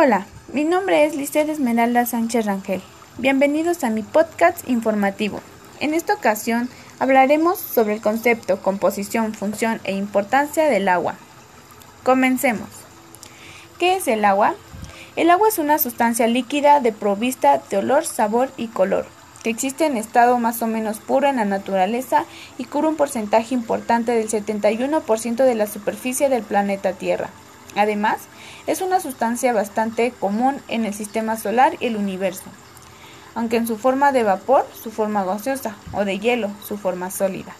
Hola, mi nombre es Lisset Esmeralda Sánchez Rangel. Bienvenidos a mi podcast informativo. En esta ocasión hablaremos sobre el concepto, composición, función e importancia del agua. Comencemos. ¿Qué es el agua? El agua es una sustancia líquida de provista de olor, sabor y color, que existe en estado más o menos puro en la naturaleza y cubre un porcentaje importante del 71% de la superficie del planeta Tierra. Además, es una sustancia bastante común en el sistema solar y el universo, aunque en su forma de vapor, su forma gaseosa, o de hielo, su forma sólida.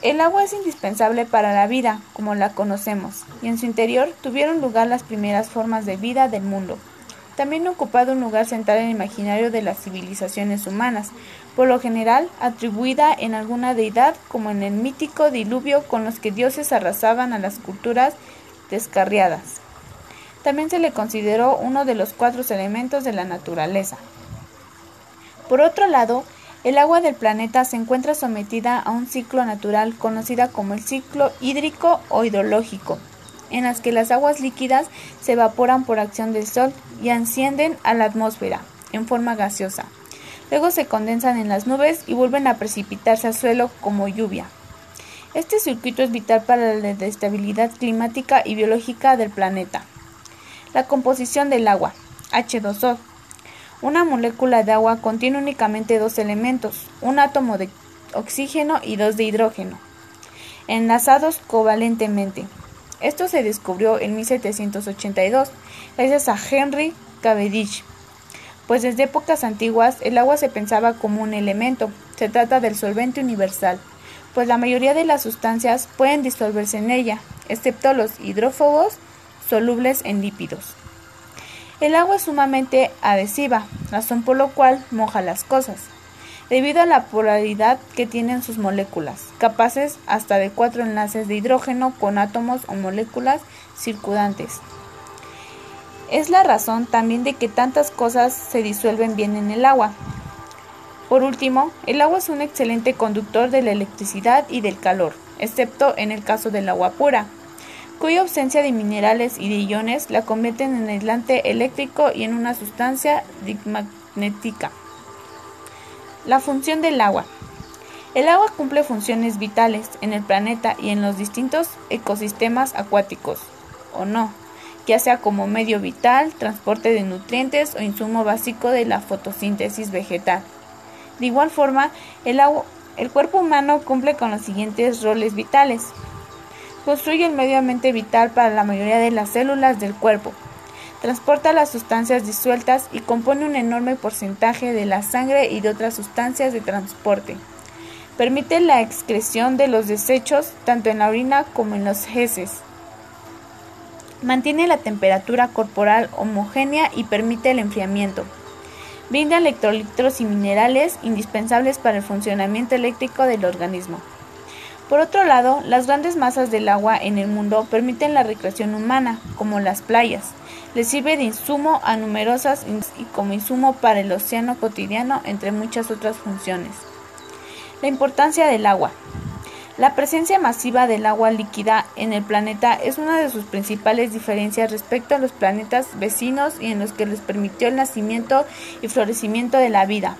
El agua es indispensable para la vida, como la conocemos, y en su interior tuvieron lugar las primeras formas de vida del mundo. También ha ocupado un lugar central en el imaginario de las civilizaciones humanas, por lo general atribuida en alguna deidad como en el mítico diluvio con los que dioses arrasaban a las culturas descarriadas. También se le consideró uno de los cuatro elementos de la naturaleza. Por otro lado, el agua del planeta se encuentra sometida a un ciclo natural conocida como el ciclo hídrico o hidrológico, en las que las aguas líquidas se evaporan por acción del sol y ascienden a la atmósfera en forma gaseosa. Luego se condensan en las nubes y vuelven a precipitarse al suelo como lluvia. Este circuito es vital para la estabilidad climática y biológica del planeta. La composición del agua. H2O. Una molécula de agua contiene únicamente dos elementos, un átomo de oxígeno y dos de hidrógeno, enlazados covalentemente. Esto se descubrió en 1782 gracias a Henry Cavendish, pues desde épocas antiguas el agua se pensaba como un elemento, se trata del solvente universal, pues la mayoría de las sustancias pueden disolverse en ella, excepto los hidrófobos solubles en lípidos. El agua es sumamente adhesiva, razón por lo cual moja las cosas debido a la polaridad que tienen sus moléculas, capaces hasta de cuatro enlaces de hidrógeno con átomos o moléculas circundantes. Es la razón también de que tantas cosas se disuelven bien en el agua. Por último, el agua es un excelente conductor de la electricidad y del calor, excepto en el caso del agua pura, cuya ausencia de minerales y de iones la convierten en aislante eléctrico y en una sustancia magnética. La función del agua. El agua cumple funciones vitales en el planeta y en los distintos ecosistemas acuáticos, o no, ya sea como medio vital, transporte de nutrientes o insumo básico de la fotosíntesis vegetal. De igual forma, el, agua, el cuerpo humano cumple con los siguientes roles vitales. Construye el medio ambiente vital para la mayoría de las células del cuerpo, transporta las sustancias disueltas y compone un enorme porcentaje de la sangre y de otras sustancias de transporte. Permite la excreción de los desechos tanto en la orina como en los heces. Mantiene la temperatura corporal homogénea y permite el enfriamiento. Brinda electrolitos y minerales indispensables para el funcionamiento eléctrico del organismo. Por otro lado, las grandes masas del agua en el mundo permiten la recreación humana, como las playas. Le sirve de insumo a numerosas y como insumo para el océano cotidiano, entre muchas otras funciones. La importancia del agua. La presencia masiva del agua líquida en el planeta es una de sus principales diferencias respecto a los planetas vecinos y en los que les permitió el nacimiento y florecimiento de la vida.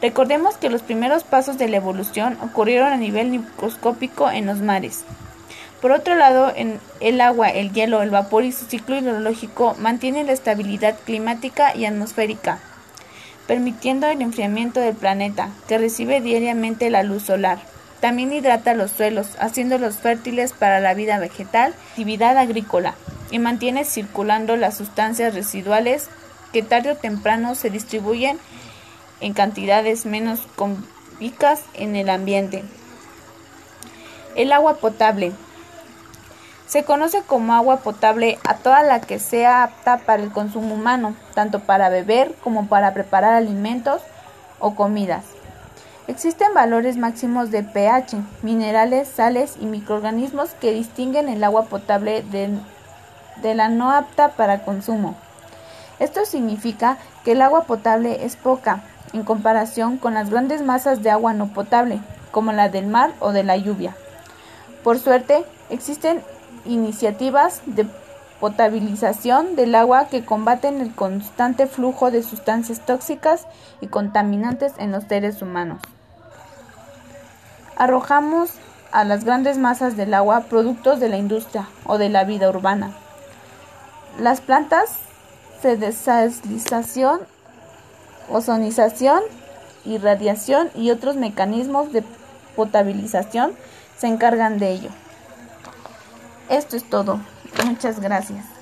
Recordemos que los primeros pasos de la evolución ocurrieron a nivel microscópico en los mares. Por otro lado, en el agua, el hielo, el vapor y su ciclo hidrológico mantienen la estabilidad climática y atmosférica, permitiendo el enfriamiento del planeta, que recibe diariamente la luz solar. También hidrata los suelos, haciéndolos fértiles para la vida vegetal actividad agrícola, y mantiene circulando las sustancias residuales que tarde o temprano se distribuyen en cantidades menos convicas en el ambiente. El agua potable. Se conoce como agua potable a toda la que sea apta para el consumo humano, tanto para beber como para preparar alimentos o comidas. Existen valores máximos de pH, minerales, sales y microorganismos que distinguen el agua potable de, la no apta para consumo. Esto significa que el agua potable es poca, en comparación con las grandes masas de agua no potable, como la del mar o de la lluvia. Por suerte, existen iniciativas de potabilización del agua que combaten el constante flujo de sustancias tóxicas y contaminantes en los seres humanos. Arrojamos a las grandes masas del agua productos de la industria o de la vida urbana. Las plantas se desalización, ozonización, irradiación y otros mecanismos de potabilización se encargan de ello. Esto es todo. Muchas gracias.